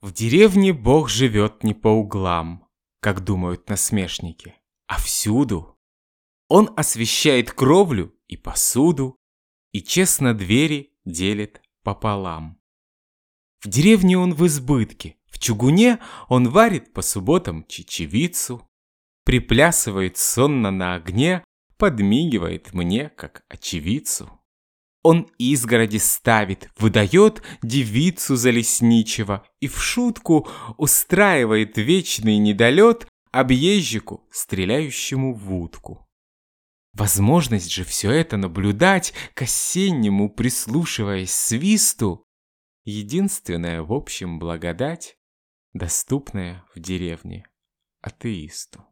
В деревне Бог живет не по углам, как думают насмешники, а всюду. Он освещает кровлю и посуду, и честно двери делит пополам. В деревне он в избытке, в чугуне он варит по субботам чечевицу, приплясывает сонно на огне, подмигивает мне, как очевицу. Он изгороди ставит, выдает девицу за лесничего и в шутку устраивает вечный недолет объезжику, стреляющему в утку. Возможность же все это наблюдать, к осеннему прислушиваясь свисту, единственная в общем благодать, доступная в деревне атеисту.